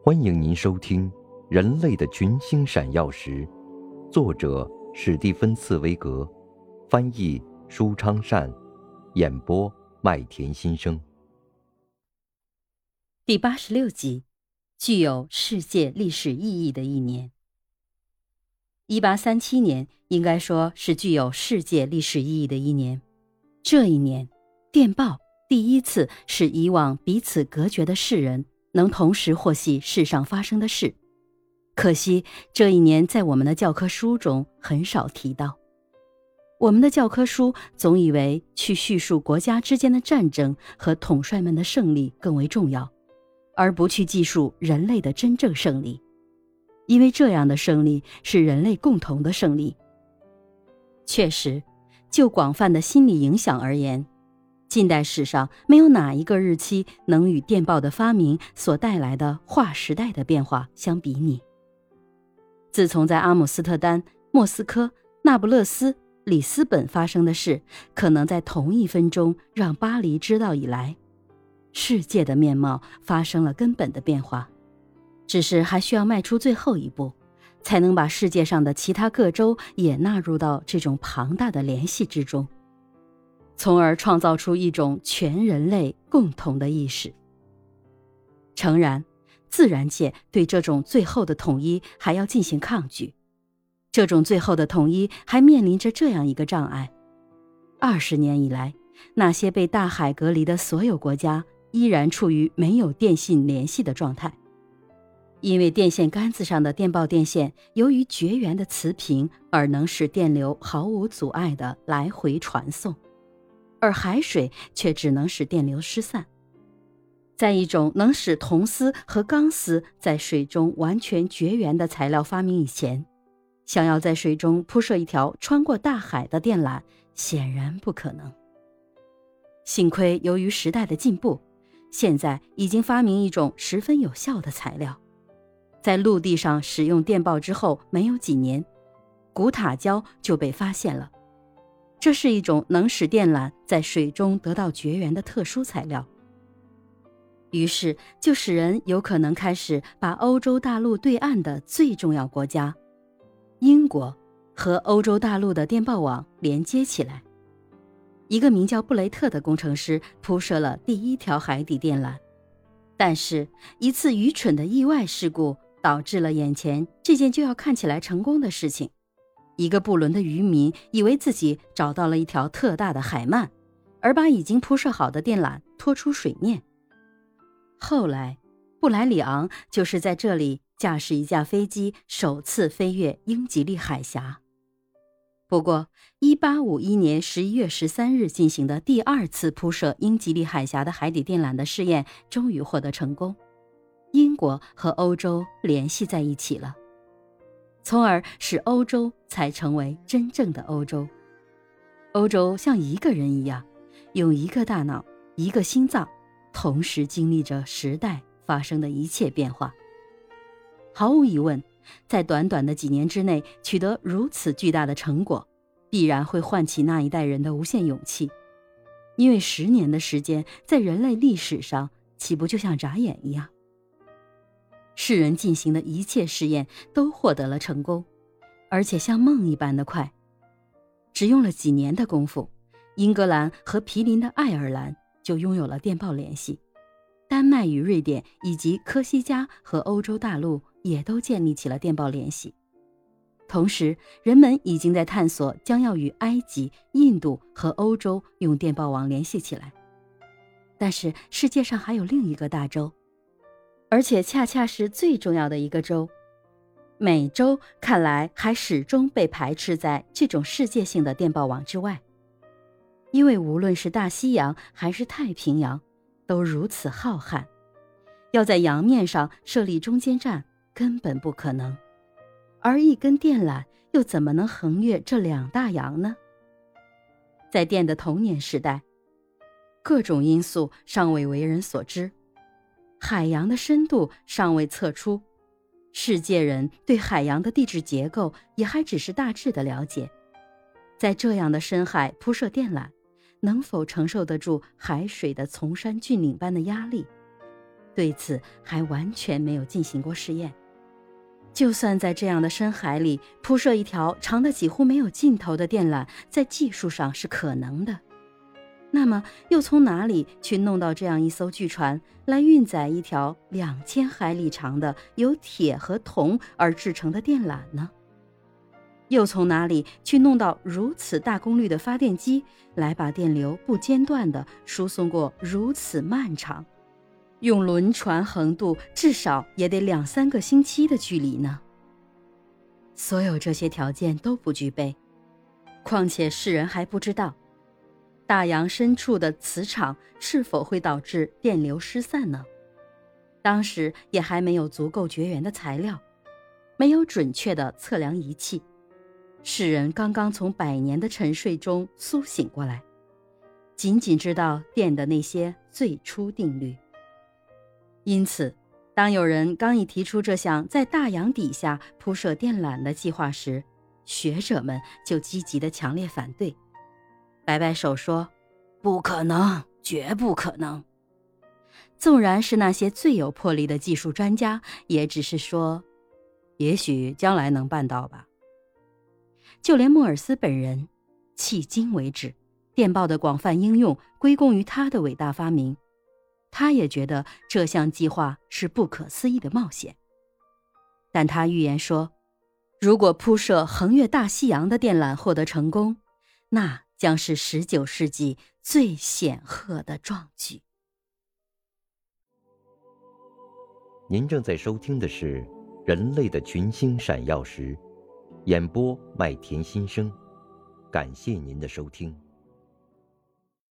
欢迎您收听《人类的群星闪耀时》，作者史蒂芬·茨威格，翻译舒昌善，演播麦田心声。第八十六集，具有世界历史意义的一年。一八三七年应该说是具有世界历史意义的一年。这一年，电报第一次使以往彼此隔绝的世人。能同时获悉世上发生的事，可惜这一年在我们的教科书中很少提到。我们的教科书总以为去叙述国家之间的战争和统帅们的胜利更为重要，而不去记述人类的真正胜利，因为这样的胜利是人类共同的胜利。确实，就广泛的心理影响而言。近代史上没有哪一个日期能与电报的发明所带来的划时代的变化相比拟。自从在阿姆斯特丹、莫斯科、那不勒斯、里斯本发生的事，可能在同一分钟让巴黎知道以来，世界的面貌发生了根本的变化。只是还需要迈出最后一步，才能把世界上的其他各州也纳入到这种庞大的联系之中。从而创造出一种全人类共同的意识。诚然，自然界对这种最后的统一还要进行抗拒。这种最后的统一还面临着这样一个障碍：二十年以来，那些被大海隔离的所有国家依然处于没有电信联系的状态，因为电线杆子上的电报电线由于绝缘的磁屏而能使电流毫无阻碍地来回传送。而海水却只能使电流失散。在一种能使铜丝和钢丝在水中完全绝缘的材料发明以前，想要在水中铺设一条穿过大海的电缆，显然不可能。幸亏由于时代的进步，现在已经发明一种十分有效的材料。在陆地上使用电报之后没有几年，古塔胶就被发现了。这是一种能使电缆在水中得到绝缘的特殊材料，于是就使人有可能开始把欧洲大陆对岸的最重要国家——英国和欧洲大陆的电报网连接起来。一个名叫布雷特的工程师铺设了第一条海底电缆，但是一次愚蠢的意外事故导致了眼前这件就要看起来成功的事情。一个布伦的渔民以为自己找到了一条特大的海鳗，而把已经铺设好的电缆拖出水面。后来，布莱里昂就是在这里驾驶一架飞机首次飞越英吉利海峡。不过，1851年11月13日进行的第二次铺设英吉利海峡的海底电缆的试验终于获得成功，英国和欧洲联系在一起了。从而使欧洲才成为真正的欧洲。欧洲像一个人一样，用一个大脑、一个心脏，同时经历着时代发生的一切变化。毫无疑问，在短短的几年之内取得如此巨大的成果，必然会唤起那一代人的无限勇气。因为十年的时间，在人类历史上，岂不就像眨眼一样？世人进行的一切试验都获得了成功，而且像梦一般的快。只用了几年的功夫，英格兰和毗邻的爱尔兰就拥有了电报联系，丹麦与瑞典以及科西嘉和欧洲大陆也都建立起了电报联系。同时，人们已经在探索将要与埃及、印度和欧洲用电报网联系起来。但是，世界上还有另一个大洲。而且恰恰是最重要的一个州，美洲看来还始终被排斥在这种世界性的电报网之外，因为无论是大西洋还是太平洋，都如此浩瀚，要在洋面上设立中间站根本不可能，而一根电缆又怎么能横越这两大洋呢？在电的童年时代，各种因素尚未为人所知。海洋的深度尚未测出，世界人对海洋的地质结构也还只是大致的了解。在这样的深海铺设电缆，能否承受得住海水的崇山峻岭般的压力？对此还完全没有进行过试验。就算在这样的深海里铺设一条长的几乎没有尽头的电缆，在技术上是可能的。那么，又从哪里去弄到这样一艘巨船来运载一条两千海里长的由铁和铜而制成的电缆呢？又从哪里去弄到如此大功率的发电机来把电流不间断地输送过如此漫长、用轮船横渡至少也得两三个星期的距离呢？所有这些条件都不具备，况且世人还不知道。大洋深处的磁场是否会导致电流失散呢？当时也还没有足够绝缘的材料，没有准确的测量仪器，世人刚刚从百年的沉睡中苏醒过来，仅仅知道电的那些最初定律。因此，当有人刚一提出这项在大洋底下铺设电缆的计划时，学者们就积极的强烈反对。摆摆手说：“不可能，绝不可能。”纵然是那些最有魄力的技术专家，也只是说：“也许将来能办到吧。”就连莫尔斯本人，迄今为止，电报的广泛应用归功于他的伟大发明，他也觉得这项计划是不可思议的冒险。但他预言说：“如果铺设横越大西洋的电缆获得成功，那……”将是十九世纪最显赫的壮举。您正在收听的是《人类的群星闪耀时》，演播麦田心声，感谢您的收听。